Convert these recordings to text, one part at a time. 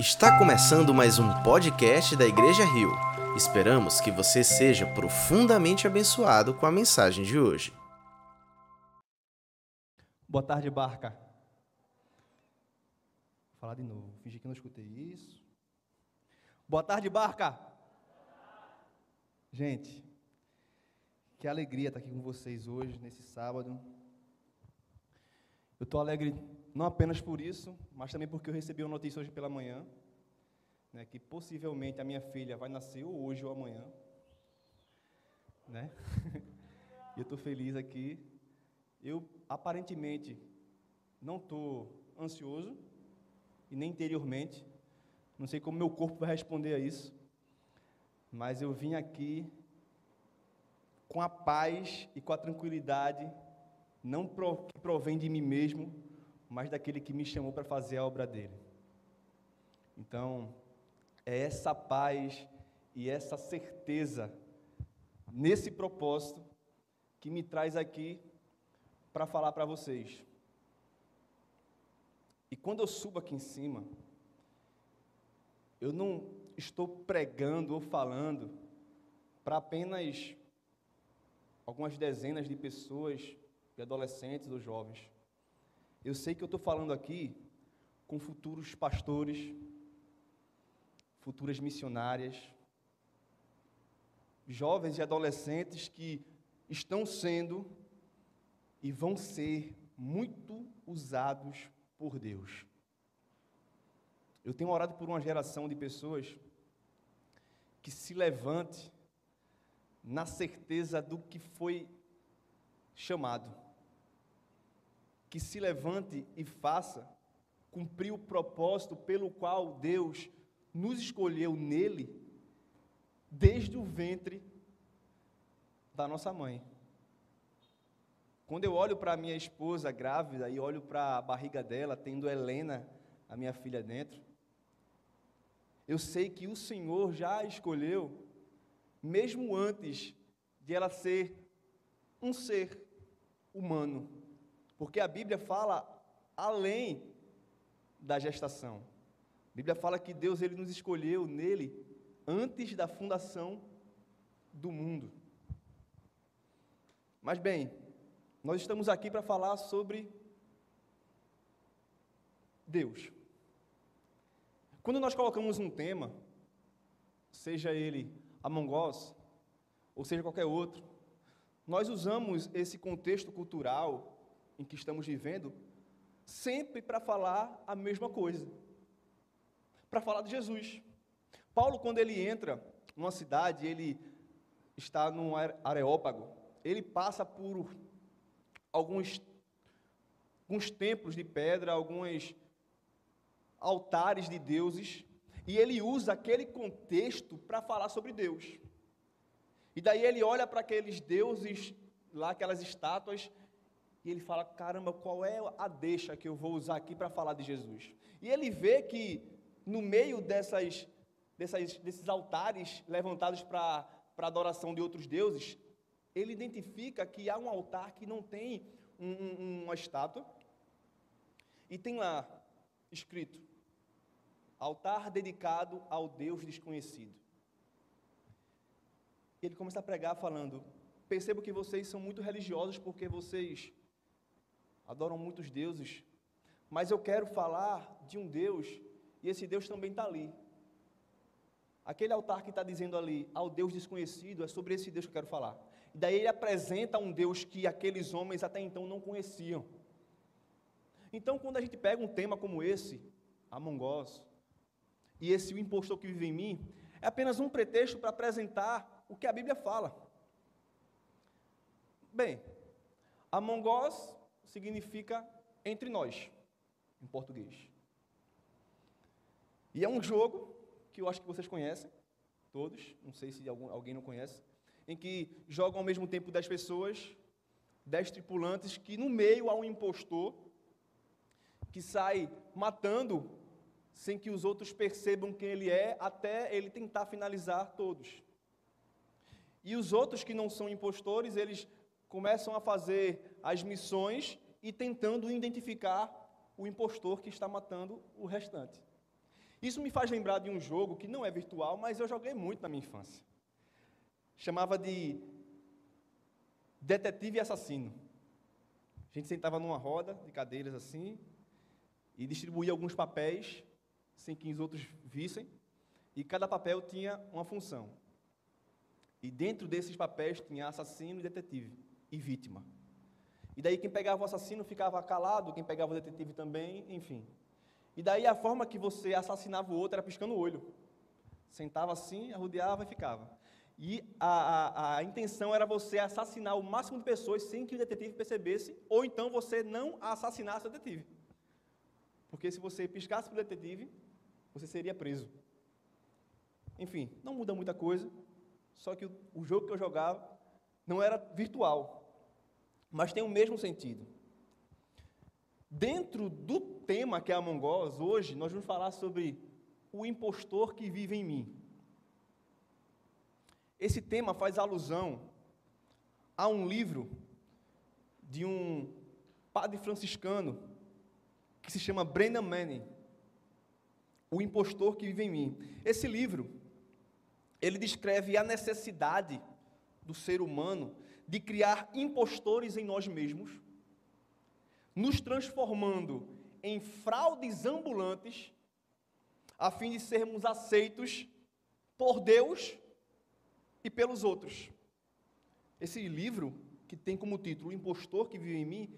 Está começando mais um podcast da Igreja Rio. Esperamos que você seja profundamente abençoado com a mensagem de hoje. Boa tarde, Barca. Vou falar de novo. Fingi que não escutei isso. Boa tarde, Barca. Gente, que alegria estar aqui com vocês hoje, nesse sábado. Eu estou alegre não apenas por isso, mas também porque eu recebi uma notícia hoje pela manhã, né, que possivelmente a minha filha vai nascer ou hoje ou amanhã. Né? eu estou feliz aqui. Eu, aparentemente, não estou ansioso, e nem interiormente. Não sei como meu corpo vai responder a isso. Mas eu vim aqui com a paz e com a tranquilidade, não que provém de mim mesmo, mas daquele que me chamou para fazer a obra dele. Então, é essa paz e essa certeza nesse propósito que me traz aqui para falar para vocês. E quando eu subo aqui em cima, eu não estou pregando ou falando para apenas algumas dezenas de pessoas, de adolescentes ou jovens. Eu sei que eu estou falando aqui com futuros pastores, futuras missionárias, jovens e adolescentes que estão sendo e vão ser muito usados por Deus. Eu tenho orado por uma geração de pessoas que se levante na certeza do que foi chamado que se levante e faça cumprir o propósito pelo qual Deus nos escolheu nele desde o ventre da nossa mãe. Quando eu olho para minha esposa grávida e olho para a barriga dela, tendo Helena, a minha filha dentro, eu sei que o Senhor já escolheu, mesmo antes de ela ser um ser humano. Porque a Bíblia fala além da gestação. A Bíblia fala que Deus ele nos escolheu nele antes da fundação do mundo. Mas bem, nós estamos aqui para falar sobre Deus. Quando nós colocamos um tema, seja ele Among Us, ou seja qualquer outro, nós usamos esse contexto cultural em que estamos vivendo, sempre para falar a mesma coisa. Para falar de Jesus. Paulo, quando ele entra numa cidade, ele está num areópago, ele passa por alguns, alguns templos de pedra, alguns altares de deuses, e ele usa aquele contexto para falar sobre Deus. E daí ele olha para aqueles deuses lá, aquelas estátuas, e ele fala: caramba, qual é a deixa que eu vou usar aqui para falar de Jesus? E ele vê que no meio dessas, dessas desses altares levantados para adoração de outros deuses, ele identifica que há um altar que não tem um, um, uma estátua, e tem lá escrito: altar dedicado ao Deus desconhecido. E ele começa a pregar falando: percebo que vocês são muito religiosos porque vocês adoram muitos deuses, mas eu quero falar de um Deus, e esse Deus também está ali. Aquele altar que está dizendo ali, ao Deus desconhecido, é sobre esse Deus que eu quero falar. E daí ele apresenta um Deus que aqueles homens até então não conheciam. Então, quando a gente pega um tema como esse, Among Us, e esse o impostor que vive em mim, é apenas um pretexto para apresentar o que a Bíblia fala. Bem, Among Us significa entre nós, em português. E é um jogo que eu acho que vocês conhecem, todos, não sei se algum, alguém não conhece, em que jogam ao mesmo tempo 10 pessoas, 10 tripulantes, que no meio há um impostor que sai matando sem que os outros percebam quem ele é, até ele tentar finalizar todos. E os outros que não são impostores, eles começam a fazer as missões e tentando identificar o impostor que está matando o restante. Isso me faz lembrar de um jogo que não é virtual, mas eu joguei muito na minha infância. Chamava de Detetive Assassino. A gente sentava numa roda de cadeiras assim e distribuía alguns papéis sem que os outros vissem, e cada papel tinha uma função. E dentro desses papéis tinha assassino e detetive e vítima. E daí quem pegava o assassino ficava calado, quem pegava o detetive também, enfim. E daí a forma que você assassinava o outro era piscando o olho. Sentava assim, arrodeava e ficava. E a, a, a, intenção era você assassinar o máximo de pessoas sem que o detetive percebesse, ou então você não assassinasse o detetive. Porque se você piscasse para o detetive, você seria preso. Enfim, não muda muita coisa, só que o, o jogo que eu jogava não era virtual, mas tem o mesmo sentido. Dentro do tema que é Among Us, hoje nós vamos falar sobre o impostor que vive em mim. Esse tema faz alusão a um livro de um padre franciscano que se chama Brennan Manning, O Impostor que Vive em Mim. Esse livro, ele descreve a necessidade do ser humano de criar impostores em nós mesmos, nos transformando em fraudes ambulantes, a fim de sermos aceitos por Deus e pelos outros. Esse livro, que tem como título O Impostor que Vive em Mim,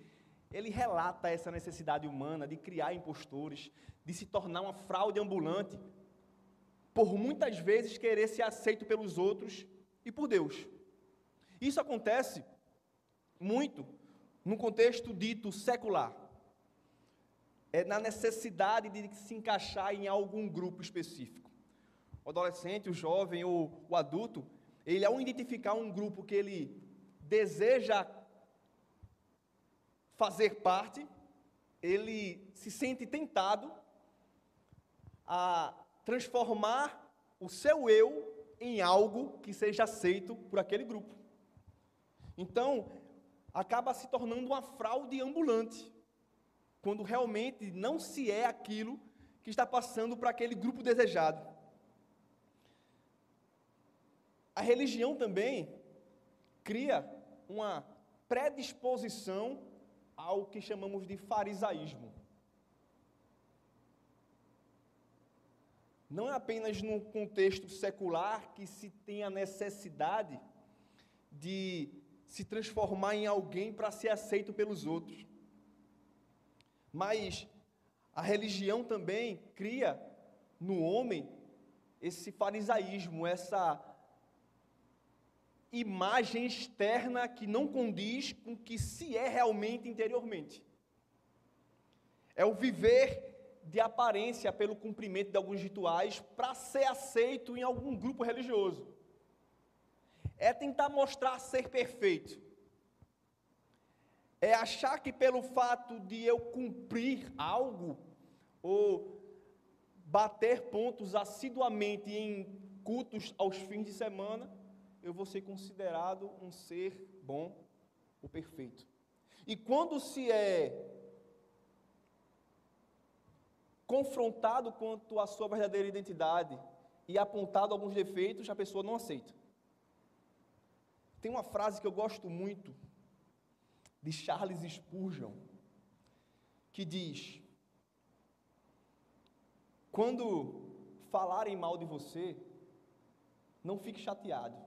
ele relata essa necessidade humana de criar impostores, de se tornar uma fraude ambulante, por muitas vezes querer ser aceito pelos outros e por Deus. Isso acontece muito no contexto dito secular. É na necessidade de se encaixar em algum grupo específico. O adolescente, o jovem ou o adulto, ele ao identificar um grupo que ele deseja fazer parte, ele se sente tentado a transformar o seu eu em algo que seja aceito por aquele grupo. Então, acaba se tornando uma fraude ambulante, quando realmente não se é aquilo que está passando para aquele grupo desejado. A religião também cria uma predisposição ao que chamamos de farisaísmo. Não é apenas no contexto secular que se tem a necessidade de se transformar em alguém para ser aceito pelos outros. Mas a religião também cria no homem esse farisaísmo, essa imagem externa que não condiz com o que se é realmente interiormente. É o viver de aparência pelo cumprimento de alguns rituais para ser aceito em algum grupo religioso é tentar mostrar ser perfeito. É achar que pelo fato de eu cumprir algo, ou bater pontos assiduamente em cultos aos fins de semana, eu vou ser considerado um ser bom ou perfeito. E quando se é confrontado quanto à sua verdadeira identidade e apontado alguns defeitos, a pessoa não aceita. Tem uma frase que eu gosto muito, de Charles Spurgeon, que diz: Quando falarem mal de você, não fique chateado,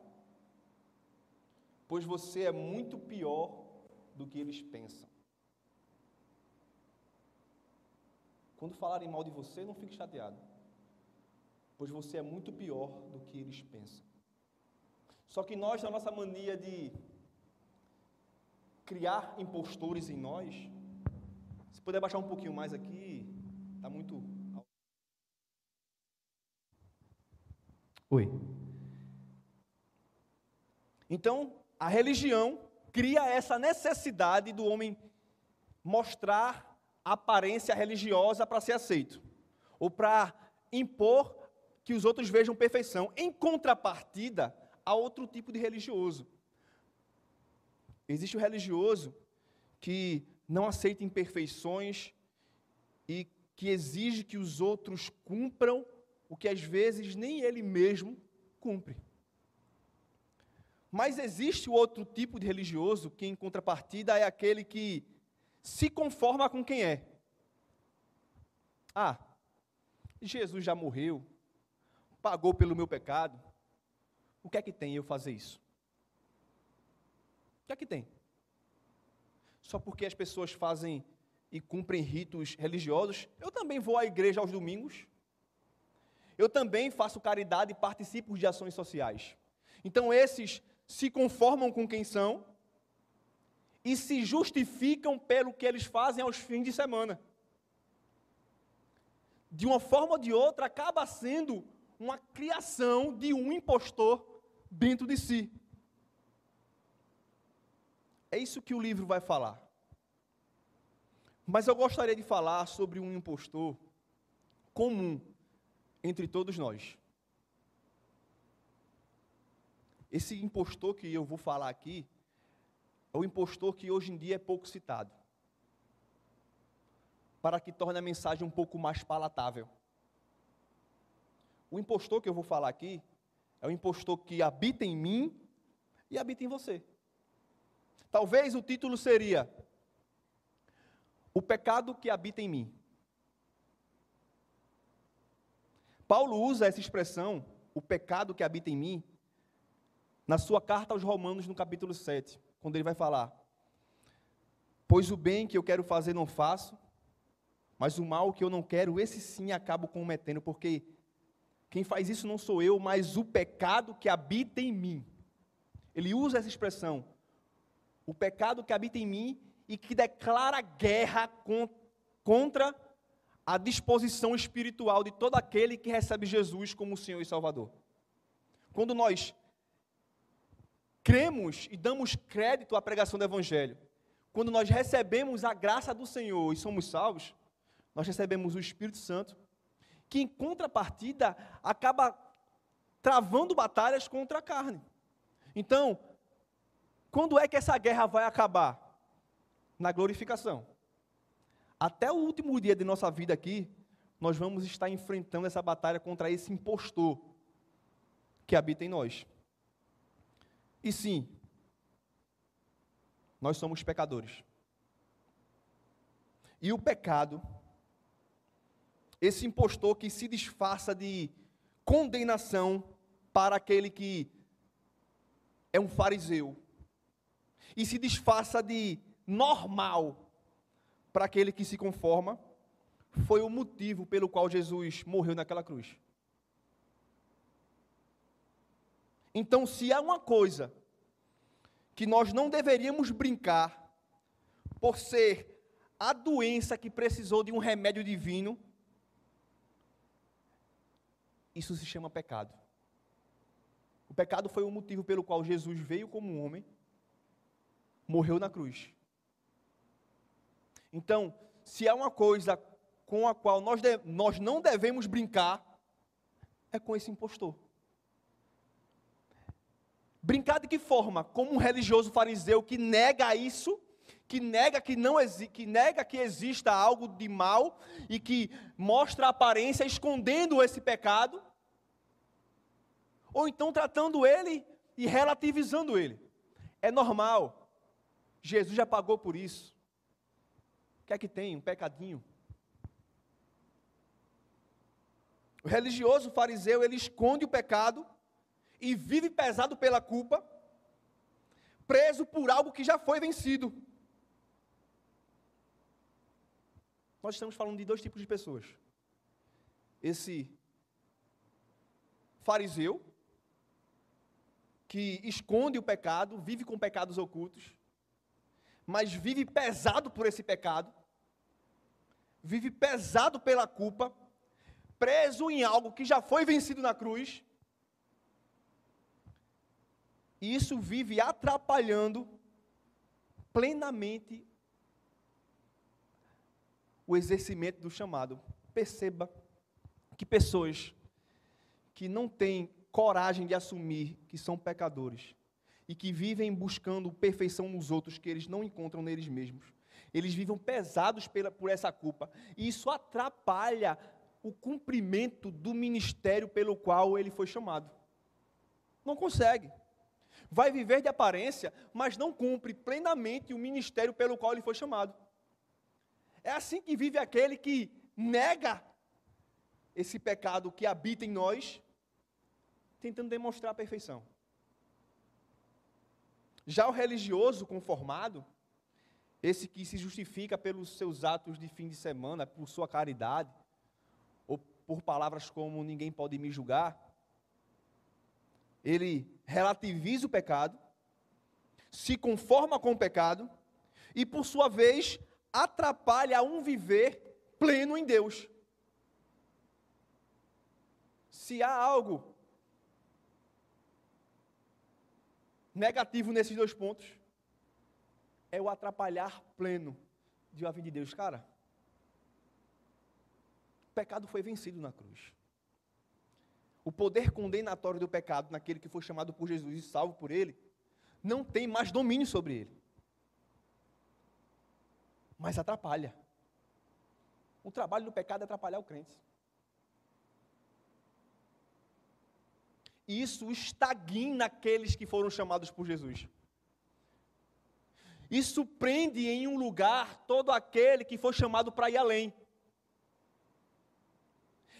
pois você é muito pior do que eles pensam. Quando falarem mal de você, não fique chateado, pois você é muito pior do que eles pensam. Só que nós, na nossa mania de criar impostores em nós, se puder baixar um pouquinho mais aqui, está muito. Oi. Então, a religião cria essa necessidade do homem mostrar aparência religiosa para ser aceito, ou para impor que os outros vejam perfeição. Em contrapartida, há outro tipo de religioso. Existe o religioso que não aceita imperfeições e que exige que os outros cumpram o que às vezes nem ele mesmo cumpre. Mas existe o outro tipo de religioso que, em contrapartida, é aquele que se conforma com quem é. Ah, Jesus já morreu, pagou pelo meu pecado. O que é que tem eu fazer isso? O que é que tem? Só porque as pessoas fazem e cumprem ritos religiosos, eu também vou à igreja aos domingos. Eu também faço caridade e participo de ações sociais. Então esses se conformam com quem são e se justificam pelo que eles fazem aos fins de semana. De uma forma ou de outra, acaba sendo uma criação de um impostor dentro de si. É isso que o livro vai falar. Mas eu gostaria de falar sobre um impostor comum entre todos nós. Esse impostor que eu vou falar aqui é o impostor que hoje em dia é pouco citado. Para que torne a mensagem um pouco mais palatável. O impostor que eu vou falar aqui é o impostor que habita em mim e habita em você. Talvez o título seria O pecado que habita em mim. Paulo usa essa expressão, o pecado que habita em mim, na sua carta aos Romanos, no capítulo 7, quando ele vai falar: Pois o bem que eu quero fazer não faço, mas o mal que eu não quero, esse sim acabo cometendo, porque quem faz isso não sou eu, mas o pecado que habita em mim. Ele usa essa expressão, o pecado que habita em mim e que declara guerra contra a disposição espiritual de todo aquele que recebe Jesus como Senhor e Salvador. Quando nós cremos e damos crédito à pregação do Evangelho, quando nós recebemos a graça do Senhor e somos salvos, nós recebemos o Espírito Santo, que em contrapartida acaba travando batalhas contra a carne. Então, quando é que essa guerra vai acabar? Na glorificação. Até o último dia de nossa vida aqui, nós vamos estar enfrentando essa batalha contra esse impostor que habita em nós. E sim, nós somos pecadores. E o pecado, esse impostor que se disfarça de condenação para aquele que é um fariseu, e se disfarça de normal para aquele que se conforma, foi o motivo pelo qual Jesus morreu naquela cruz. Então, se há uma coisa que nós não deveríamos brincar, por ser a doença que precisou de um remédio divino, isso se chama pecado. O pecado foi o motivo pelo qual Jesus veio como homem morreu na cruz. Então, se há uma coisa com a qual nós, de, nós não devemos brincar, é com esse impostor. Brincar de que forma? Como um religioso fariseu que nega isso, que nega que não que nega que exista algo de mal e que mostra a aparência escondendo esse pecado, ou então tratando ele e relativizando ele. É normal. Jesus já pagou por isso. O que é que tem? Um pecadinho. O religioso fariseu, ele esconde o pecado e vive pesado pela culpa, preso por algo que já foi vencido. Nós estamos falando de dois tipos de pessoas. Esse fariseu, que esconde o pecado, vive com pecados ocultos, mas vive pesado por esse pecado, vive pesado pela culpa, preso em algo que já foi vencido na cruz, e isso vive atrapalhando plenamente o exercimento do chamado. Perceba que pessoas que não têm coragem de assumir que são pecadores, e que vivem buscando perfeição nos outros que eles não encontram neles mesmos. eles vivem pesados pela, por essa culpa. E isso atrapalha o cumprimento do ministério pelo qual ele foi chamado. Não consegue. Vai viver de aparência, mas não cumpre plenamente o ministério pelo qual ele foi chamado. É assim que vive aquele que nega esse pecado que habita em nós, tentando demonstrar a perfeição. Já o religioso conformado, esse que se justifica pelos seus atos de fim de semana, por sua caridade, ou por palavras como ninguém pode me julgar, ele relativiza o pecado, se conforma com o pecado e, por sua vez, atrapalha um viver pleno em Deus. Se há algo negativo nesses dois pontos, é o atrapalhar pleno de uma vida de Deus. Cara, o pecado foi vencido na cruz. O poder condenatório do pecado naquele que foi chamado por Jesus e salvo por ele, não tem mais domínio sobre ele. Mas atrapalha. O trabalho do pecado é atrapalhar o crente. Isso estagna aqueles que foram chamados por Jesus. Isso prende em um lugar todo aquele que foi chamado para ir além.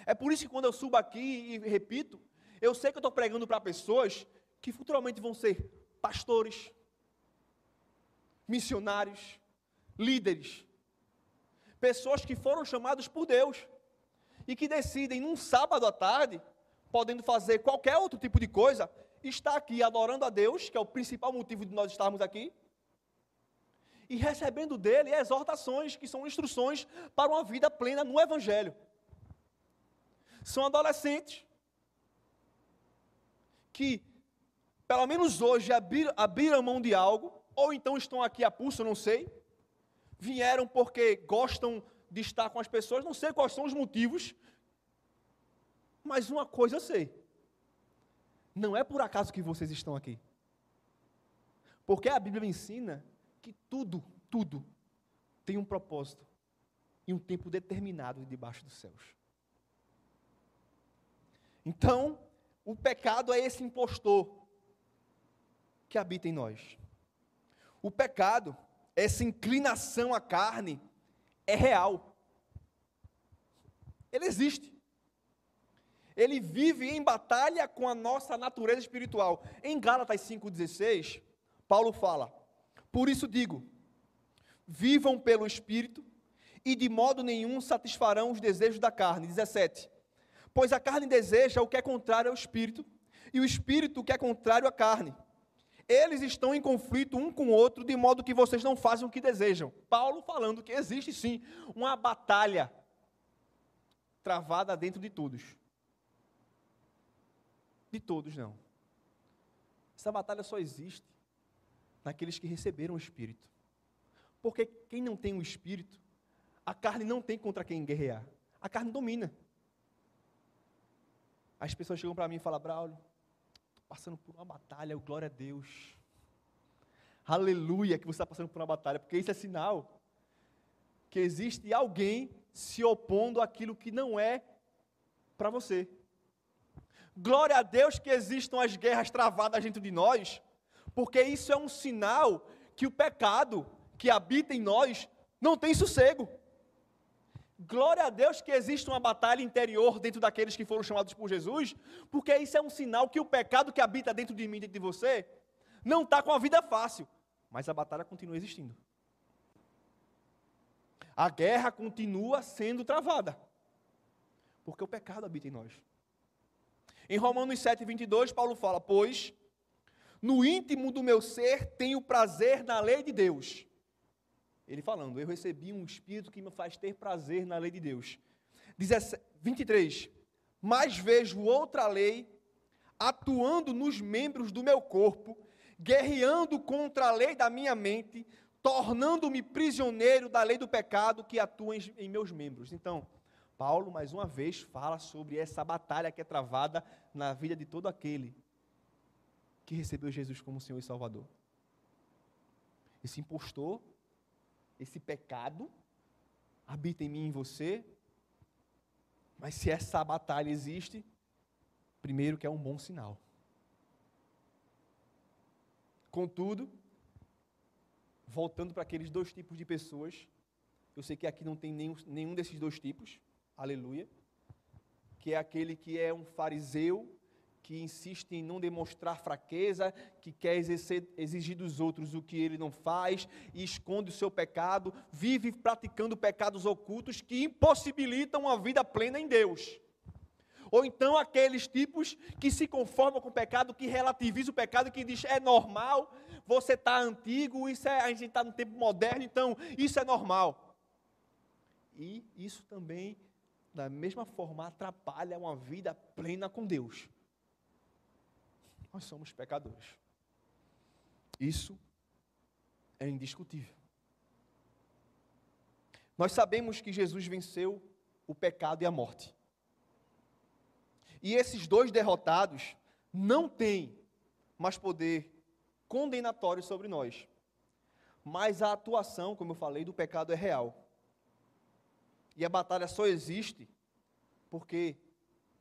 É por isso que quando eu subo aqui e repito, eu sei que eu estou pregando para pessoas que futuramente vão ser pastores, missionários, líderes, pessoas que foram chamados por Deus e que decidem num sábado à tarde podendo fazer qualquer outro tipo de coisa, está aqui adorando a Deus, que é o principal motivo de nós estarmos aqui, e recebendo dele exortações, que são instruções para uma vida plena no Evangelho. São adolescentes que, pelo menos hoje, abriram, abriram mão de algo, ou então estão aqui a pulso, não sei, vieram porque gostam de estar com as pessoas, não sei quais são os motivos, mas uma coisa eu sei. Não é por acaso que vocês estão aqui. Porque a Bíblia ensina que tudo, tudo tem um propósito e um tempo determinado debaixo dos céus. Então, o pecado é esse impostor que habita em nós. O pecado, essa inclinação à carne, é real. Ele existe ele vive em batalha com a nossa natureza espiritual. Em Gálatas 5,16, Paulo fala: Por isso digo, vivam pelo Espírito, e de modo nenhum satisfarão os desejos da carne. 17. Pois a carne deseja o que é contrário ao Espírito, e o Espírito o que é contrário à carne. Eles estão em conflito um com o outro, de modo que vocês não fazem o que desejam. Paulo falando que existe sim uma batalha travada dentro de todos. De todos, não. Essa batalha só existe naqueles que receberam o Espírito. Porque quem não tem o Espírito, a carne não tem contra quem guerrear. A carne domina. As pessoas chegam para mim e falam, Braulio, estou passando por uma batalha, glória a Deus. Aleluia que você está passando por uma batalha, porque isso é sinal que existe alguém se opondo àquilo que não é para você. Glória a Deus que existam as guerras travadas dentro de nós, porque isso é um sinal que o pecado que habita em nós não tem sossego. Glória a Deus que existe uma batalha interior dentro daqueles que foram chamados por Jesus, porque isso é um sinal que o pecado que habita dentro de mim, dentro de você, não está com a vida fácil, mas a batalha continua existindo. A guerra continua sendo travada, porque o pecado habita em nós. Em Romanos 7, 22, Paulo fala: Pois no íntimo do meu ser tenho prazer na lei de Deus. Ele falando, eu recebi um espírito que me faz ter prazer na lei de Deus. 23. Mas vejo outra lei atuando nos membros do meu corpo, guerreando contra a lei da minha mente, tornando-me prisioneiro da lei do pecado que atua em, em meus membros. Então, Paulo, mais uma vez, fala sobre essa batalha que é travada na vida de todo aquele que recebeu Jesus como Senhor e Salvador. Esse impostor esse pecado habita em mim e em você. Mas se essa batalha existe, primeiro que é um bom sinal. Contudo, voltando para aqueles dois tipos de pessoas, eu sei que aqui não tem nenhum, nenhum desses dois tipos, aleluia, que é aquele que é um fariseu, que insiste em não demonstrar fraqueza, que quer exercer, exigir dos outros o que ele não faz, e esconde o seu pecado, vive praticando pecados ocultos que impossibilitam uma vida plena em Deus. Ou então aqueles tipos que se conformam com o pecado, que relativizam o pecado, que diz é normal, você está antigo, isso é, a gente está no tempo moderno, então isso é normal. E isso também, da mesma forma, atrapalha uma vida plena com Deus. Nós somos pecadores. Isso é indiscutível. Nós sabemos que Jesus venceu o pecado e a morte. E esses dois derrotados não têm mais poder condenatório sobre nós. Mas a atuação, como eu falei, do pecado é real. E a batalha só existe porque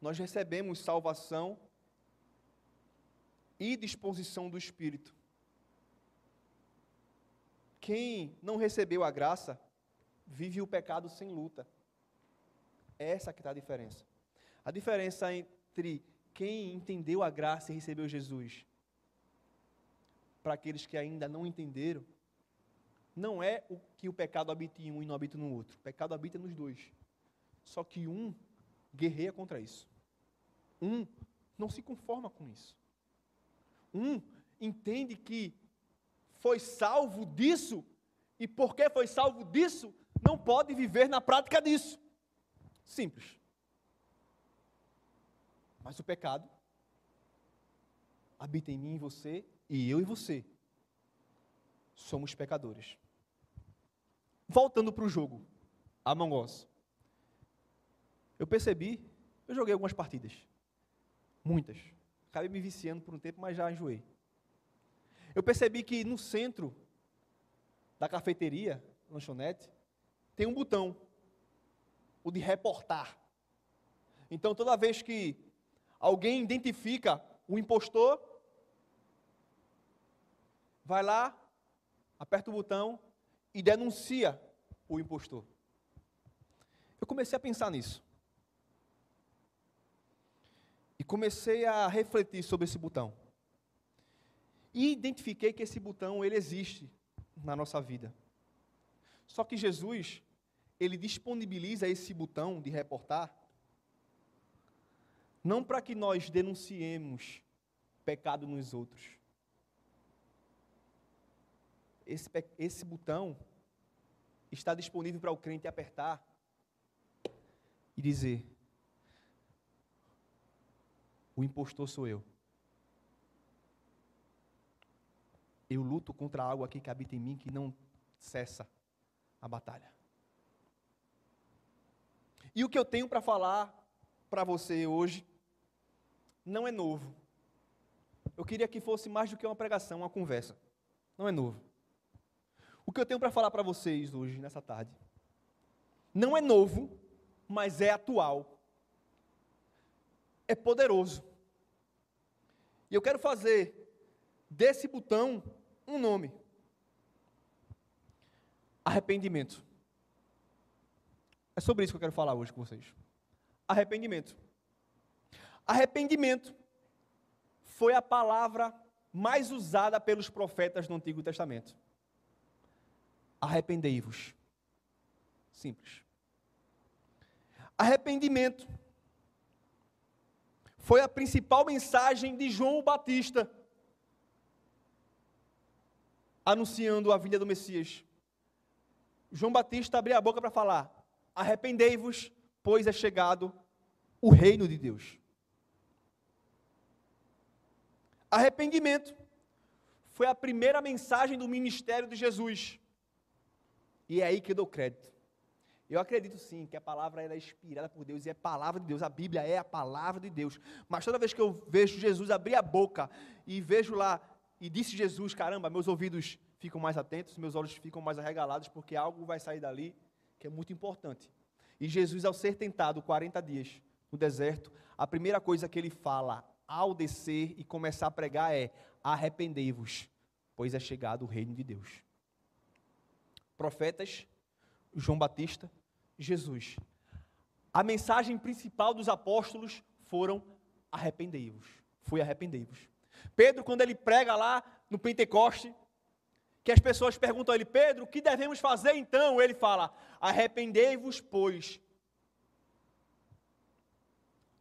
nós recebemos salvação e disposição do Espírito. Quem não recebeu a graça, vive o pecado sem luta. Essa que está a diferença. A diferença entre quem entendeu a graça e recebeu Jesus, para aqueles que ainda não entenderam, não é o que o pecado habita em um e não habita no outro. O pecado habita nos dois. Só que um guerreia contra isso. Um não se conforma com isso. Um entende que foi salvo disso e porque foi salvo disso, não pode viver na prática disso. Simples. Mas o pecado habita em mim e você, e eu e você somos pecadores. Voltando para o jogo, Among Us. Eu percebi, eu joguei algumas partidas, muitas. Acabei me viciando por um tempo, mas já enjoei. Eu percebi que no centro da cafeteria, lanchonete, tem um botão, o de reportar. Então, toda vez que alguém identifica o impostor, vai lá, aperta o botão e denuncia o impostor. Eu comecei a pensar nisso. E comecei a refletir sobre esse botão. E identifiquei que esse botão ele existe na nossa vida. Só que Jesus, ele disponibiliza esse botão de reportar não para que nós denunciemos pecado nos outros. Esse, esse botão está disponível para o crente apertar e dizer: O impostor sou eu. Eu luto contra algo aqui que habita em mim que não cessa a batalha. E o que eu tenho para falar para você hoje não é novo. Eu queria que fosse mais do que uma pregação, uma conversa. Não é novo. O que eu tenho para falar para vocês hoje, nessa tarde, não é novo, mas é atual. É poderoso. E eu quero fazer desse botão um nome: arrependimento. É sobre isso que eu quero falar hoje com vocês. Arrependimento. Arrependimento foi a palavra mais usada pelos profetas no Antigo Testamento. Arrependei-vos. Simples. Arrependimento foi a principal mensagem de João Batista, anunciando a vinda do Messias. João Batista abriu a boca para falar: Arrependei-vos, pois é chegado o reino de Deus. Arrependimento foi a primeira mensagem do ministério de Jesus. E é aí que eu dou crédito. Eu acredito sim que a palavra era inspirada por Deus e é palavra de Deus. A Bíblia é a palavra de Deus. Mas toda vez que eu vejo Jesus abrir a boca e vejo lá, e disse Jesus, caramba, meus ouvidos ficam mais atentos, meus olhos ficam mais arregalados, porque algo vai sair dali que é muito importante. E Jesus, ao ser tentado 40 dias no deserto, a primeira coisa que ele fala ao descer e começar a pregar é: arrependei-vos, pois é chegado o reino de Deus. Profetas, João Batista, Jesus. A mensagem principal dos apóstolos foram arrependei-vos. Foi arrependei-vos. Pedro, quando ele prega lá no Pentecoste, que as pessoas perguntam a ele, Pedro, o que devemos fazer então? Ele fala: arrependei-vos, pois.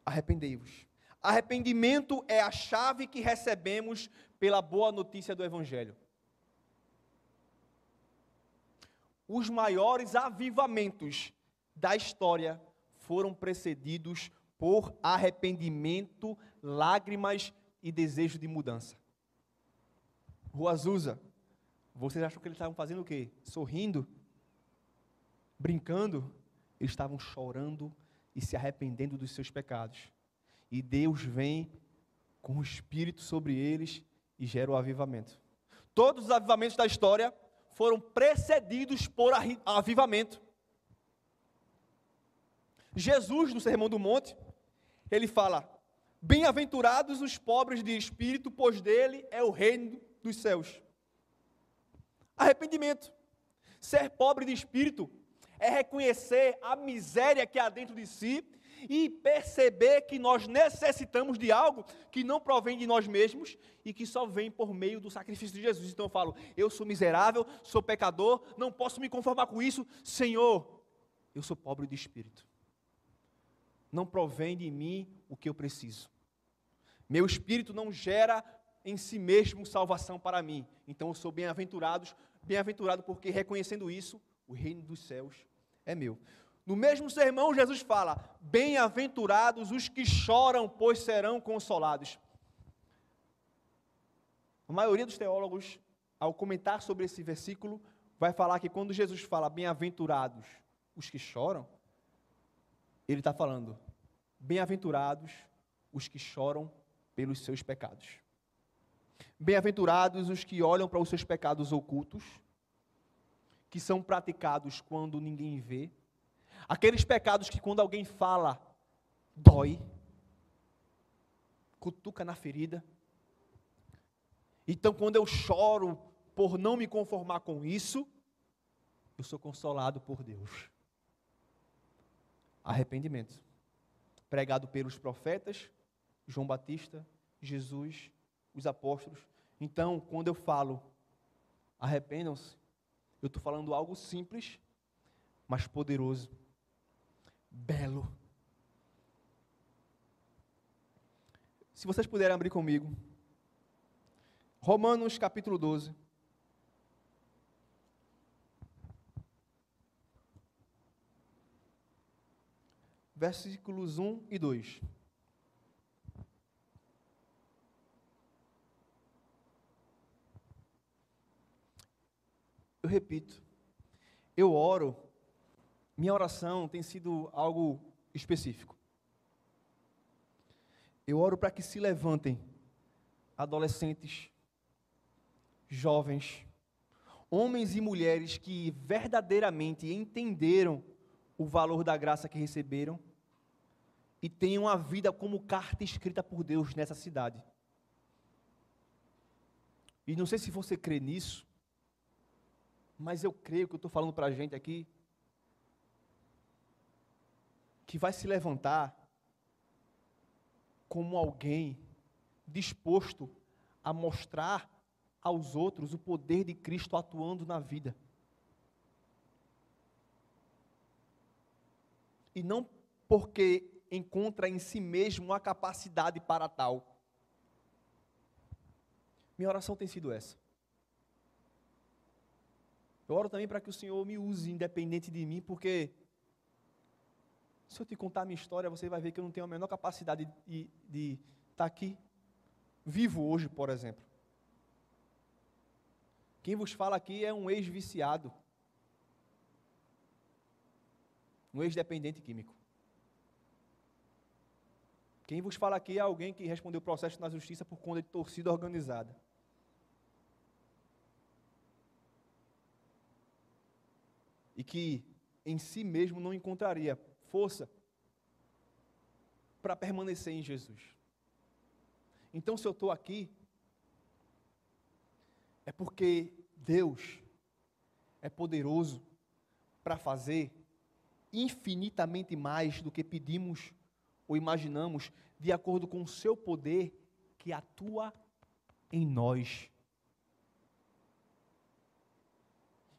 Arrependei-vos. Arrependimento é a chave que recebemos pela boa notícia do Evangelho. Os maiores avivamentos da história foram precedidos por arrependimento, lágrimas e desejo de mudança. Rua Azusa, vocês acham que eles estavam fazendo o quê? Sorrindo? Brincando? Eles estavam chorando e se arrependendo dos seus pecados. E Deus vem com o Espírito sobre eles e gera o avivamento. Todos os avivamentos da história foram precedidos por avivamento. Jesus, no Sermão do Monte, ele fala: Bem-aventurados os pobres de espírito, pois dele é o reino dos céus. Arrependimento. Ser pobre de espírito é reconhecer a miséria que há dentro de si e perceber que nós necessitamos de algo que não provém de nós mesmos e que só vem por meio do sacrifício de Jesus. Então eu falo: eu sou miserável, sou pecador, não posso me conformar com isso. Senhor, eu sou pobre de espírito. Não provém de mim o que eu preciso. Meu espírito não gera em si mesmo salvação para mim. Então eu sou bem-aventurado, bem-aventurado porque reconhecendo isso, o reino dos céus é meu. No mesmo sermão, Jesus fala: Bem-aventurados os que choram, pois serão consolados. A maioria dos teólogos, ao comentar sobre esse versículo, vai falar que quando Jesus fala bem-aventurados os que choram, ele está falando: bem-aventurados os que choram pelos seus pecados. Bem-aventurados os que olham para os seus pecados ocultos, que são praticados quando ninguém vê Aqueles pecados que quando alguém fala, dói, cutuca na ferida. Então, quando eu choro por não me conformar com isso, eu sou consolado por Deus. Arrependimento. Pregado pelos profetas, João Batista, Jesus, os apóstolos. Então, quando eu falo, arrependam-se, eu estou falando algo simples, mas poderoso belo. Se vocês puderem abrir comigo, Romanos capítulo 12. Versículos 1 e 2. Eu repito, eu oro minha oração tem sido algo específico. Eu oro para que se levantem adolescentes, jovens, homens e mulheres que verdadeiramente entenderam o valor da graça que receberam e tenham a vida como carta escrita por Deus nessa cidade. E não sei se você crê nisso, mas eu creio que eu estou falando para a gente aqui que vai se levantar como alguém disposto a mostrar aos outros o poder de Cristo atuando na vida. E não porque encontra em si mesmo a capacidade para tal. Minha oração tem sido essa. Eu oro também para que o Senhor me use independente de mim, porque se eu te contar a minha história, você vai ver que eu não tenho a menor capacidade de, estar tá aqui, vivo hoje, por exemplo. Quem vos fala aqui é um ex-viciado, um ex-dependente químico. Quem vos fala aqui é alguém que respondeu processo na justiça por conta de torcida organizada. e que em si mesmo não encontraria força para permanecer em Jesus. Então, se eu estou aqui, é porque Deus é poderoso para fazer infinitamente mais do que pedimos ou imaginamos, de acordo com o seu poder que atua em nós.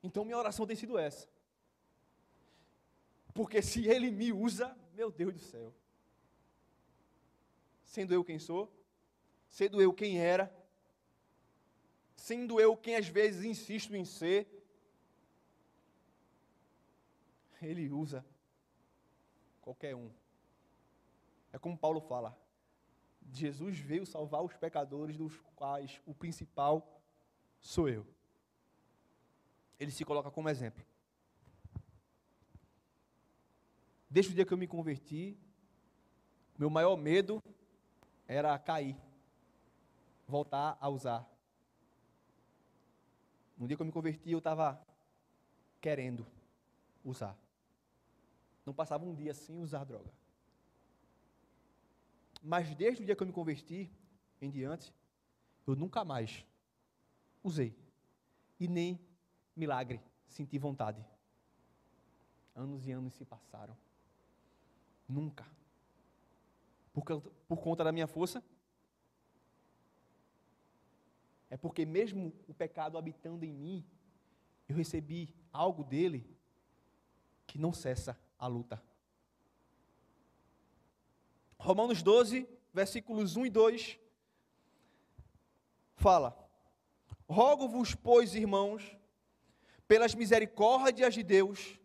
Então, minha oração tem sido essa. Porque se Ele me usa, meu Deus do céu. Sendo eu quem sou, sendo eu quem era, sendo eu quem às vezes insisto em ser, Ele usa qualquer um. É como Paulo fala: Jesus veio salvar os pecadores, dos quais o principal sou eu. Ele se coloca como exemplo. Desde o dia que eu me converti, meu maior medo era cair, voltar a usar. No dia que eu me converti, eu estava querendo usar. Não passava um dia sem usar droga. Mas desde o dia que eu me converti em diante, eu nunca mais usei. E nem milagre senti vontade. Anos e anos se passaram. Nunca. Por, por conta da minha força? É porque, mesmo o pecado habitando em mim, eu recebi algo dele que não cessa a luta. Romanos 12, versículos 1 e 2, fala: Rogo-vos, pois, irmãos, pelas misericórdias de Deus,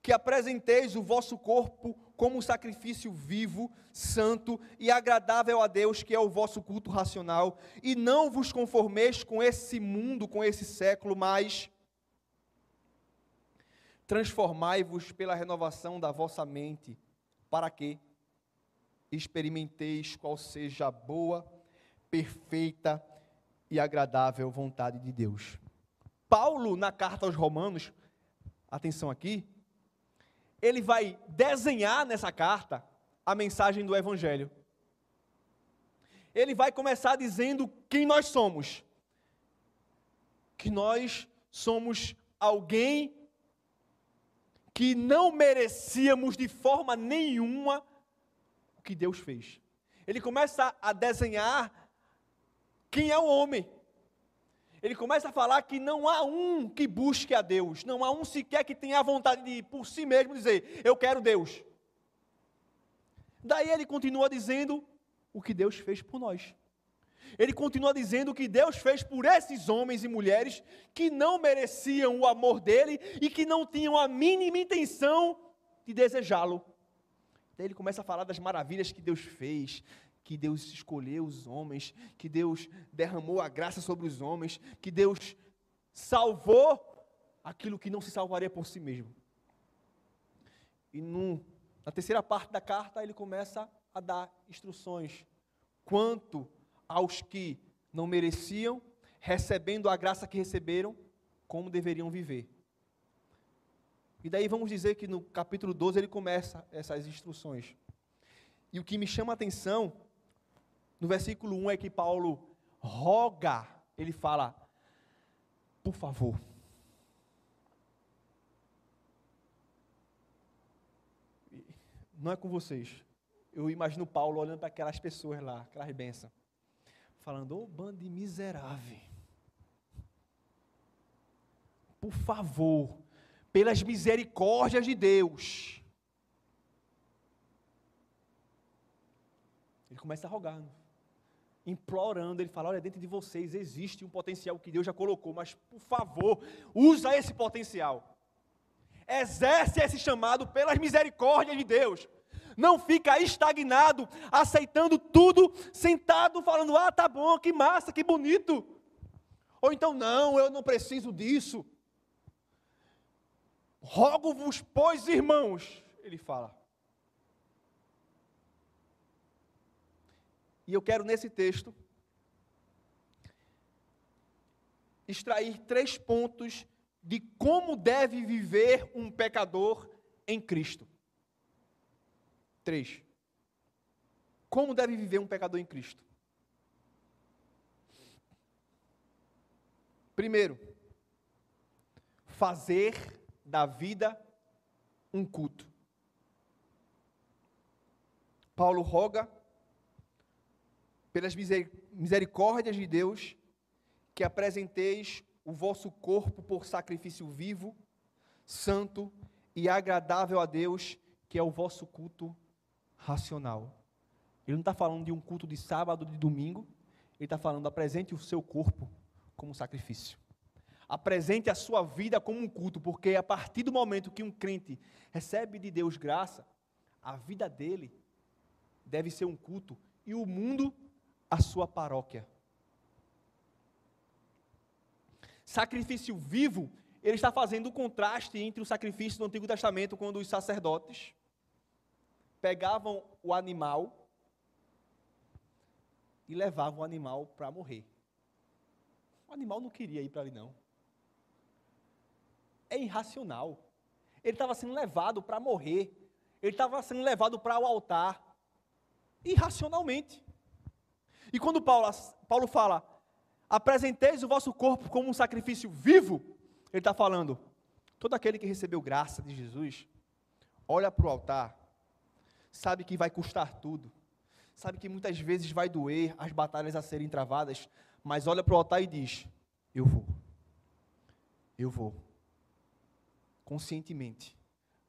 que apresenteis o vosso corpo como um sacrifício vivo, santo e agradável a Deus, que é o vosso culto racional, e não vos conformeis com esse mundo, com esse século, mas transformai-vos pela renovação da vossa mente, para que experimenteis qual seja a boa, perfeita e agradável vontade de Deus. Paulo, na carta aos Romanos, atenção aqui, ele vai desenhar nessa carta a mensagem do Evangelho. Ele vai começar dizendo quem nós somos. Que nós somos alguém que não merecíamos de forma nenhuma que Deus fez. Ele começa a desenhar quem é o homem. Ele começa a falar que não há um que busque a Deus, não há um sequer que tenha a vontade de, por si mesmo, dizer: Eu quero Deus. Daí ele continua dizendo o que Deus fez por nós. Ele continua dizendo o que Deus fez por esses homens e mulheres que não mereciam o amor dele e que não tinham a mínima intenção de desejá-lo. Daí ele começa a falar das maravilhas que Deus fez, que Deus escolheu os homens, que Deus derramou a graça sobre os homens, que Deus salvou aquilo que não se salvaria por si mesmo. E no, na terceira parte da carta ele começa a dar instruções quanto aos que não mereciam, recebendo a graça que receberam, como deveriam viver. E daí vamos dizer que no capítulo 12 ele começa essas instruções. E o que me chama a atenção, no versículo 1 é que Paulo roga, ele fala, por favor. Não é com vocês. Eu imagino Paulo olhando para aquelas pessoas lá, aquelas bênçãos, falando, ô oh, bando de miserável. Por favor, pelas misericórdias de Deus. Ele começa a rogar, implorando, ele fala: Olha, dentro de vocês existe um potencial que Deus já colocou, mas por favor, usa esse potencial. Exerce esse chamado pelas misericórdias de Deus. Não fica estagnado, aceitando tudo, sentado, falando: Ah, tá bom, que massa, que bonito. Ou então, não, eu não preciso disso. Rogo-vos, pois, irmãos, ele fala. E eu quero nesse texto extrair três pontos de como deve viver um pecador em Cristo. Três. Como deve viver um pecador em Cristo? Primeiro, fazer da vida um culto. Paulo roga pelas misericórdias de Deus que apresenteis o vosso corpo por sacrifício vivo, santo e agradável a Deus, que é o vosso culto racional. Ele não está falando de um culto de sábado, de domingo, ele está falando, apresente o seu corpo como sacrifício. Apresente a sua vida como um culto, porque a partir do momento que um crente recebe de Deus graça, a vida dele deve ser um culto e o mundo a sua paróquia. Sacrifício vivo, ele está fazendo o contraste entre o sacrifício do Antigo Testamento, quando os sacerdotes pegavam o animal e levavam o animal para morrer. O animal não queria ir para ali, não. É irracional. Ele estava sendo levado para morrer. Ele estava sendo levado para o altar. Irracionalmente. E quando Paulo, Paulo fala, apresenteis o vosso corpo como um sacrifício vivo, ele está falando, todo aquele que recebeu graça de Jesus, olha para o altar, sabe que vai custar tudo, sabe que muitas vezes vai doer as batalhas a serem travadas, mas olha para o altar e diz: Eu vou, eu vou, conscientemente,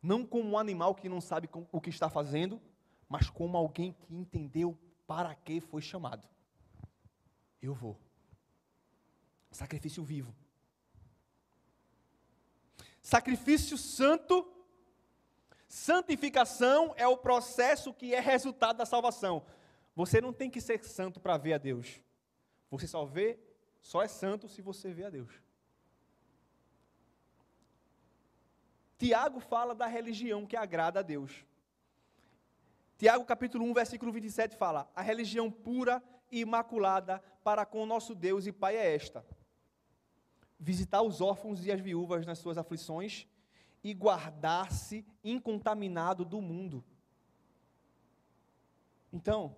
não como um animal que não sabe o que está fazendo, mas como alguém que entendeu para que foi chamado. Eu vou. Sacrifício vivo. Sacrifício santo. Santificação é o processo que é resultado da salvação. Você não tem que ser santo para ver a Deus. Você só vê, só é santo se você vê a Deus. Tiago fala da religião que agrada a Deus. Tiago capítulo 1, versículo 27 fala: A religião pura imaculada para com o nosso Deus e Pai é esta: visitar os órfãos e as viúvas nas suas aflições e guardar-se incontaminado do mundo. Então,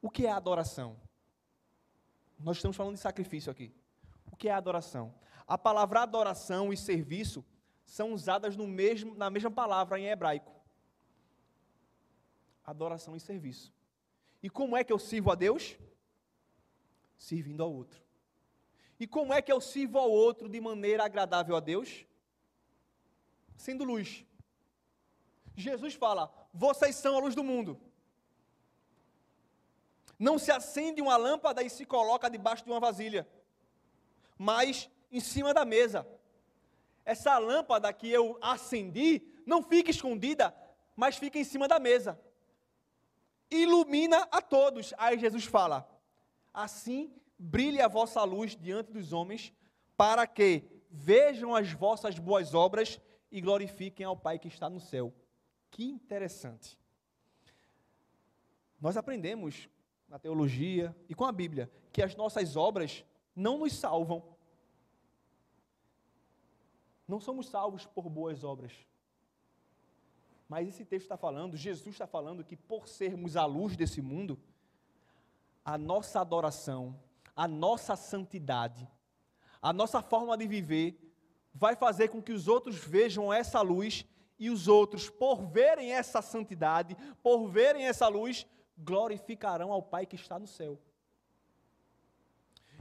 o que é adoração? Nós estamos falando de sacrifício aqui. O que é adoração? A palavra adoração e serviço são usadas no mesmo, na mesma palavra em hebraico. Adoração e serviço. E como é que eu sirvo a Deus? Servindo ao outro. E como é que eu sirvo ao outro de maneira agradável a Deus? Sendo luz. Jesus fala: vocês são a luz do mundo. Não se acende uma lâmpada e se coloca debaixo de uma vasilha, mas em cima da mesa. Essa lâmpada que eu acendi não fica escondida, mas fica em cima da mesa. Ilumina a todos. Aí Jesus fala: Assim brilhe a vossa luz diante dos homens, para que vejam as vossas boas obras e glorifiquem ao Pai que está no céu. Que interessante. Nós aprendemos na teologia e com a Bíblia, que as nossas obras não nos salvam. Não somos salvos por boas obras. Mas esse texto está falando, Jesus está falando que por sermos a luz desse mundo, a nossa adoração, a nossa santidade, a nossa forma de viver, vai fazer com que os outros vejam essa luz e os outros, por verem essa santidade, por verem essa luz, glorificarão ao Pai que está no céu.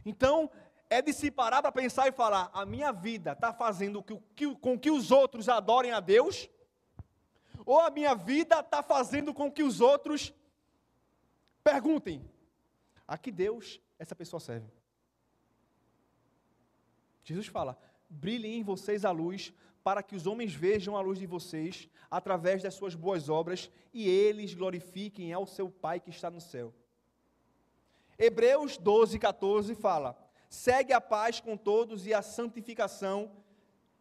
Então, é de se parar para pensar e falar: a minha vida está fazendo que, que, com que os outros adorem a Deus? Ou a minha vida está fazendo com que os outros perguntem: a que Deus essa pessoa serve? Jesus fala: brilhe em vocês a luz, para que os homens vejam a luz de vocês através das suas boas obras e eles glorifiquem ao seu Pai que está no céu. Hebreus 12, 14 fala: segue a paz com todos e a santificação,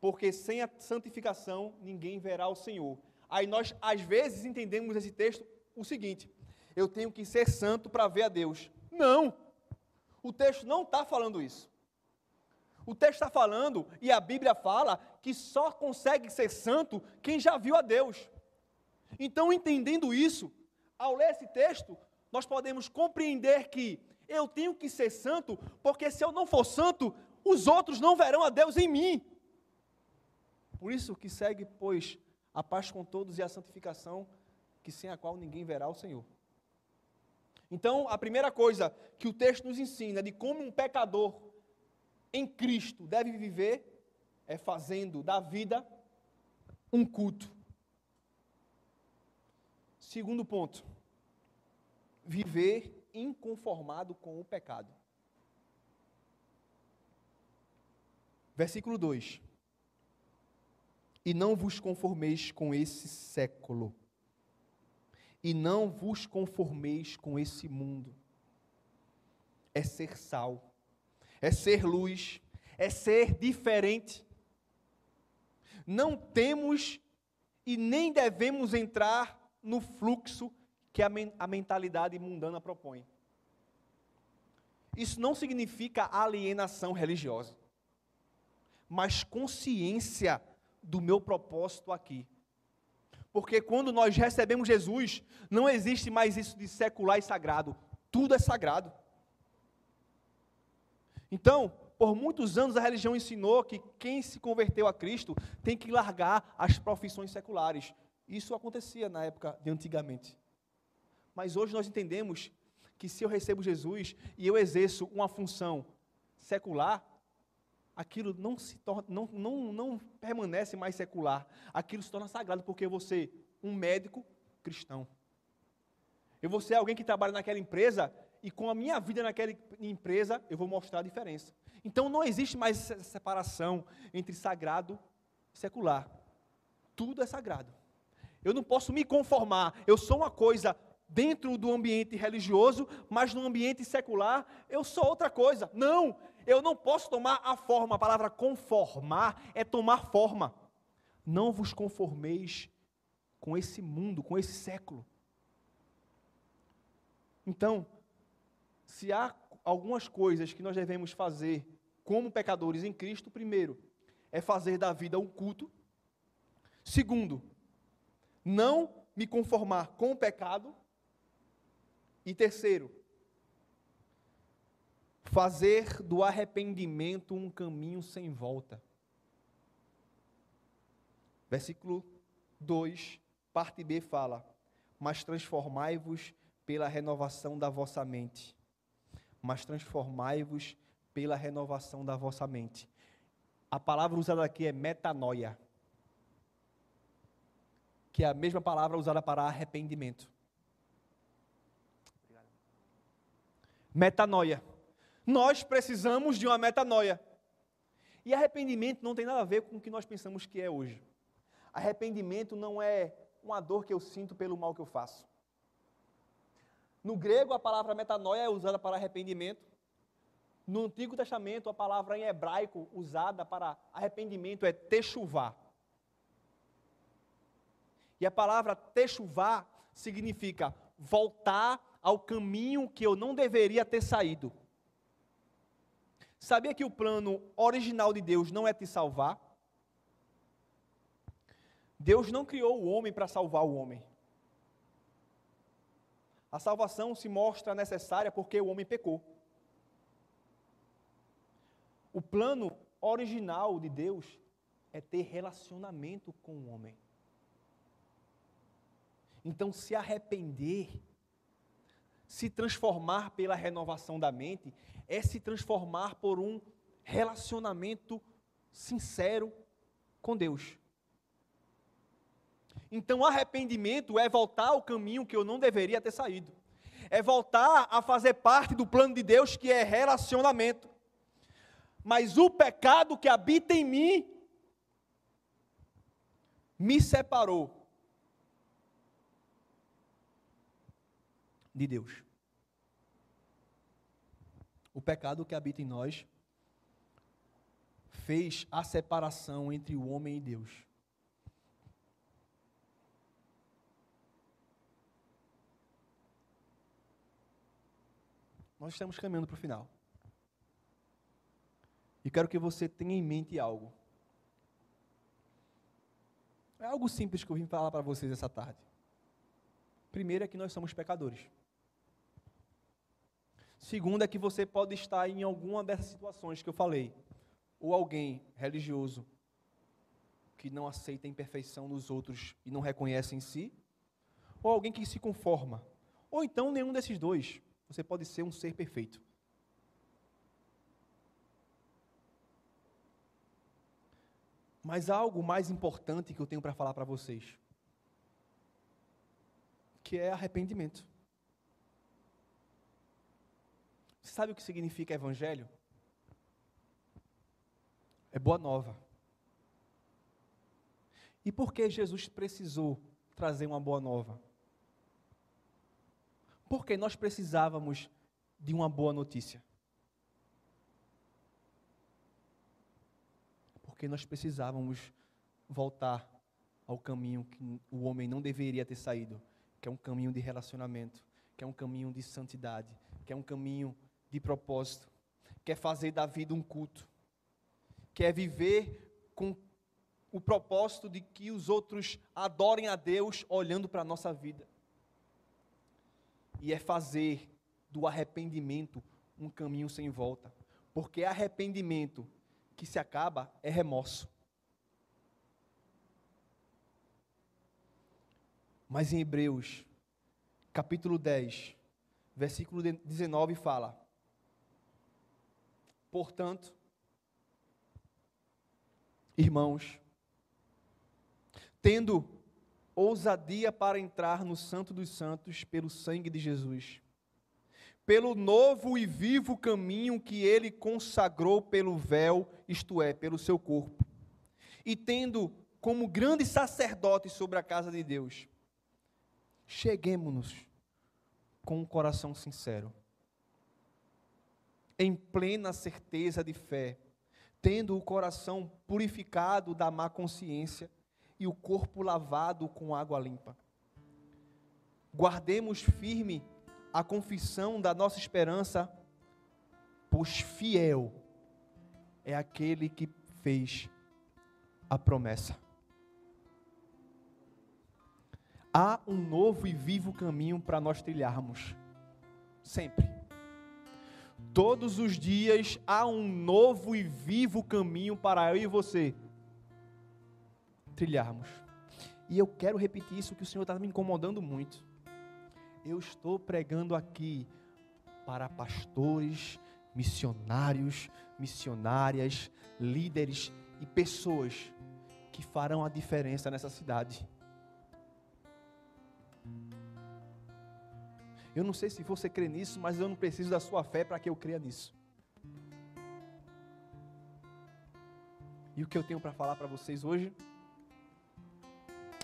porque sem a santificação ninguém verá o Senhor. Aí nós, às vezes, entendemos esse texto o seguinte: eu tenho que ser santo para ver a Deus. Não! O texto não está falando isso. O texto está falando, e a Bíblia fala, que só consegue ser santo quem já viu a Deus. Então, entendendo isso, ao ler esse texto, nós podemos compreender que eu tenho que ser santo, porque se eu não for santo, os outros não verão a Deus em mim. Por isso que segue, pois, a paz com todos e a santificação, que sem a qual ninguém verá o Senhor. Então, a primeira coisa que o texto nos ensina de como um pecador em Cristo deve viver é fazendo da vida um culto. Segundo ponto, viver inconformado com o pecado. Versículo 2: E não vos conformeis com esse século, e não vos conformeis com esse mundo. É ser sal é ser luz, é ser diferente. Não temos e nem devemos entrar no fluxo que a, men a mentalidade mundana propõe. Isso não significa alienação religiosa, mas consciência do meu propósito aqui. Porque quando nós recebemos Jesus, não existe mais isso de secular e sagrado, tudo é sagrado. Então, por muitos anos a religião ensinou que quem se converteu a Cristo tem que largar as profissões seculares. Isso acontecia na época de antigamente. Mas hoje nós entendemos que se eu recebo Jesus e eu exerço uma função secular, aquilo não se torna, não, não, não permanece mais secular. Aquilo se torna sagrado porque vou ser um médico cristão. Eu vou ser alguém que trabalha naquela empresa e com a minha vida naquela empresa eu vou mostrar a diferença. Então não existe mais essa separação entre sagrado e secular. Tudo é sagrado. Eu não posso me conformar. Eu sou uma coisa dentro do ambiente religioso, mas no ambiente secular eu sou outra coisa. Não, eu não posso tomar a forma. A palavra conformar é tomar forma. Não vos conformeis com esse mundo, com esse século. Então, se há algumas coisas que nós devemos fazer como pecadores em Cristo, primeiro, é fazer da vida um culto. Segundo, não me conformar com o pecado. E terceiro, fazer do arrependimento um caminho sem volta. Versículo 2, parte B fala: Mas transformai-vos pela renovação da vossa mente mas transformai-vos pela renovação da vossa mente. A palavra usada aqui é metanoia, que é a mesma palavra usada para arrependimento. Metanoia. Nós precisamos de uma metanoia. E arrependimento não tem nada a ver com o que nós pensamos que é hoje. Arrependimento não é uma dor que eu sinto pelo mal que eu faço. No grego, a palavra metanoia é usada para arrependimento. No Antigo Testamento, a palavra em hebraico usada para arrependimento é techuvá. E a palavra techuvá significa voltar ao caminho que eu não deveria ter saído. Sabia que o plano original de Deus não é te salvar? Deus não criou o homem para salvar o homem. A salvação se mostra necessária porque o homem pecou. O plano original de Deus é ter relacionamento com o homem. Então, se arrepender, se transformar pela renovação da mente, é se transformar por um relacionamento sincero com Deus. Então, arrependimento é voltar ao caminho que eu não deveria ter saído. É voltar a fazer parte do plano de Deus que é relacionamento. Mas o pecado que habita em mim me separou de Deus. O pecado que habita em nós fez a separação entre o homem e Deus. Nós estamos caminhando para o final. E quero que você tenha em mente algo. É algo simples que eu vim falar para vocês essa tarde. Primeiro é que nós somos pecadores. Segundo é que você pode estar em alguma dessas situações que eu falei. Ou alguém religioso que não aceita a imperfeição nos outros e não reconhece em si. Ou alguém que se conforma. Ou então nenhum desses dois. Você pode ser um ser perfeito. Mas há algo mais importante que eu tenho para falar para vocês, que é arrependimento. Você sabe o que significa evangelho? É boa nova. E por que Jesus precisou trazer uma boa nova? Porque nós precisávamos de uma boa notícia. porque nós precisávamos voltar ao caminho que o homem não deveria ter saído, que é um caminho de relacionamento, que é um caminho de santidade, que é um caminho de propósito, que é fazer da vida um culto, que é viver com o propósito de que os outros adorem a Deus olhando para a nossa vida. E é fazer do arrependimento um caminho sem volta. Porque arrependimento que se acaba é remorso. Mas em Hebreus, capítulo 10, versículo 19 fala: Portanto, irmãos, tendo ousadia para entrar no Santo dos Santos pelo sangue de Jesus, pelo novo e vivo caminho que ele consagrou pelo véu, isto é, pelo seu corpo, e tendo como grande sacerdote sobre a casa de Deus, cheguemos-nos com um coração sincero, em plena certeza de fé, tendo o coração purificado da má consciência e o corpo lavado com água limpa. Guardemos firme a confissão da nossa esperança, pois fiel é aquele que fez a promessa. Há um novo e vivo caminho para nós trilharmos, sempre. Todos os dias há um novo e vivo caminho para eu e você trilharmos. E eu quero repetir isso que o Senhor está me incomodando muito eu estou pregando aqui para pastores, missionários, missionárias, líderes e pessoas que farão a diferença nessa cidade. Eu não sei se você crê nisso, mas eu não preciso da sua fé para que eu creia nisso. E o que eu tenho para falar para vocês hoje?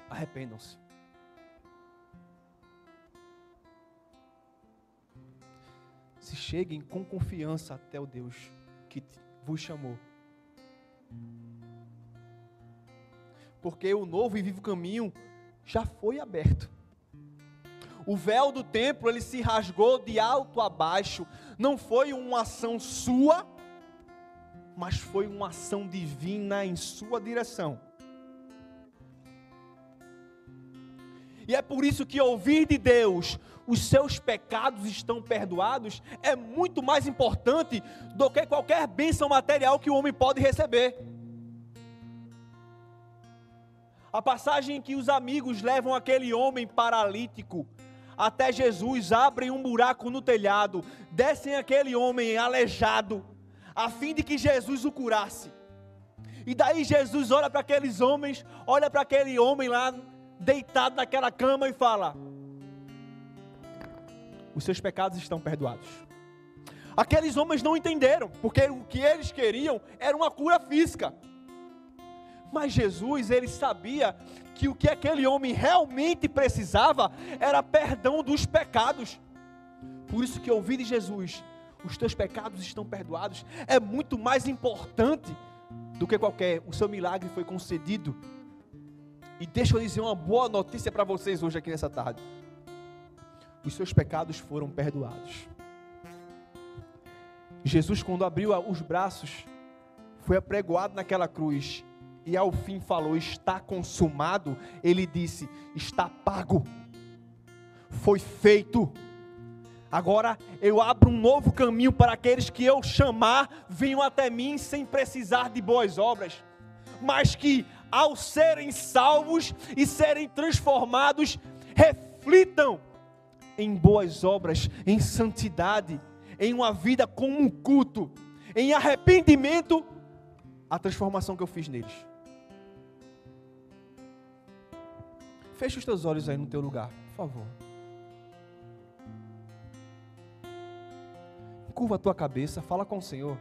Arrependam-se. se cheguem com confiança até o Deus que vos chamou. Porque o novo e vivo caminho já foi aberto. O véu do templo ele se rasgou de alto a baixo. Não foi uma ação sua, mas foi uma ação divina em sua direção. E é por isso que ouvir de Deus, os seus pecados estão perdoados, é muito mais importante do que qualquer bênção material que o homem pode receber. A passagem em que os amigos levam aquele homem paralítico até Jesus, abrem um buraco no telhado, descem aquele homem aleijado, a fim de que Jesus o curasse. E daí Jesus olha para aqueles homens, olha para aquele homem lá deitado naquela cama e fala: os seus pecados estão perdoados. Aqueles homens não entenderam, porque o que eles queriam era uma cura física. Mas Jesus, ele sabia que o que aquele homem realmente precisava era perdão dos pecados. Por isso que ouvir de Jesus, os teus pecados estão perdoados, é muito mais importante do que qualquer, o seu milagre foi concedido. E deixa eu dizer uma boa notícia para vocês hoje aqui nessa tarde os seus pecados foram perdoados. Jesus, quando abriu os braços foi apregoado naquela cruz e ao fim falou: Está consumado, ele disse: Está pago, foi feito. Agora eu abro um novo caminho para aqueles que eu chamar venham até mim sem precisar de boas obras, mas que ao serem salvos e serem transformados, reflitam em boas obras, em santidade, em uma vida como um culto, em arrependimento, a transformação que eu fiz neles. Feche os teus olhos aí no teu lugar, por favor. Curva a tua cabeça, fala com o Senhor.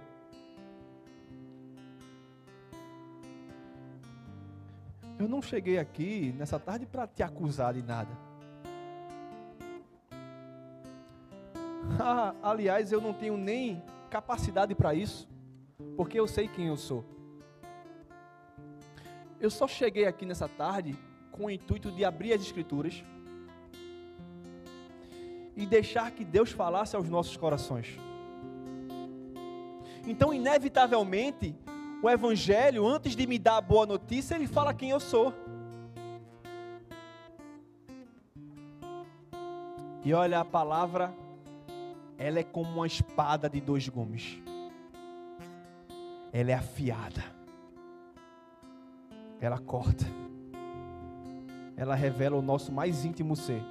Eu não cheguei aqui nessa tarde para te acusar de nada. Ah, aliás, eu não tenho nem capacidade para isso, porque eu sei quem eu sou. Eu só cheguei aqui nessa tarde com o intuito de abrir as Escrituras e deixar que Deus falasse aos nossos corações. Então, inevitavelmente, o Evangelho, antes de me dar a boa notícia, ele fala quem eu sou. E olha, a palavra, ela é como uma espada de dois gumes. Ela é afiada. Ela corta. Ela revela o nosso mais íntimo ser.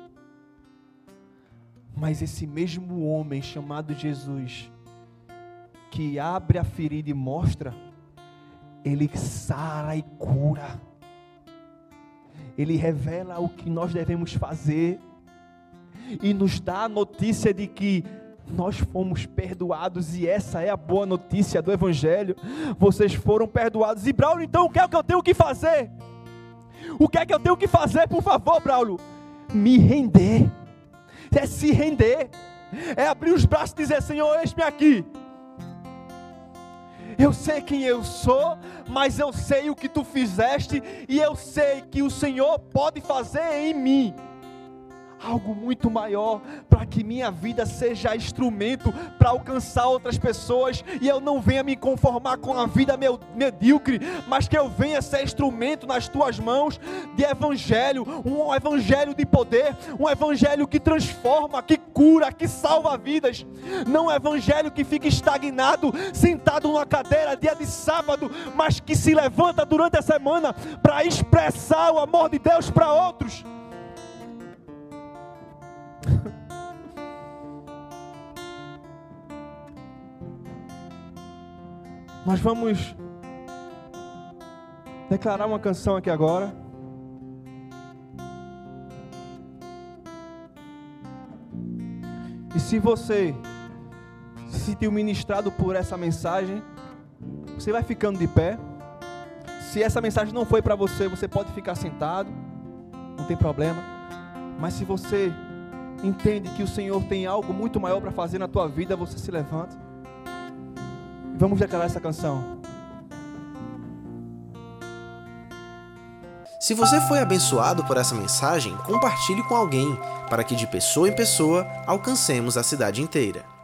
Mas esse mesmo homem chamado Jesus, que abre a ferida e mostra, ele sara e cura. Ele revela o que nós devemos fazer e nos dá a notícia de que nós fomos perdoados e essa é a boa notícia do Evangelho. Vocês foram perdoados. E Braulio, então o que é que eu tenho que fazer? O que é que eu tenho que fazer, por favor, Braulio? Me render. É se render. É abrir os braços e dizer: Senhor, eis-me aqui. Eu sei quem eu sou, mas eu sei o que tu fizeste e eu sei que o Senhor pode fazer em mim algo muito maior, para que minha vida seja instrumento para alcançar outras pessoas e eu não venha me conformar com a vida meu, medíocre, mas que eu venha ser instrumento nas tuas mãos de evangelho, um evangelho de poder, um evangelho que transforma, que cura, que salva vidas, não um evangelho que fica estagnado, sentado numa cadeira dia de sábado, mas que se levanta durante a semana para expressar o amor de Deus para outros. Nós vamos declarar uma canção aqui agora. E se você se sentiu ministrado por essa mensagem, você vai ficando de pé. Se essa mensagem não foi para você, você pode ficar sentado, não tem problema. Mas se você entende que o Senhor tem algo muito maior para fazer na tua vida, você se levanta. Vamos declarar essa canção. Se você foi abençoado por essa mensagem, compartilhe com alguém, para que de pessoa em pessoa alcancemos a cidade inteira.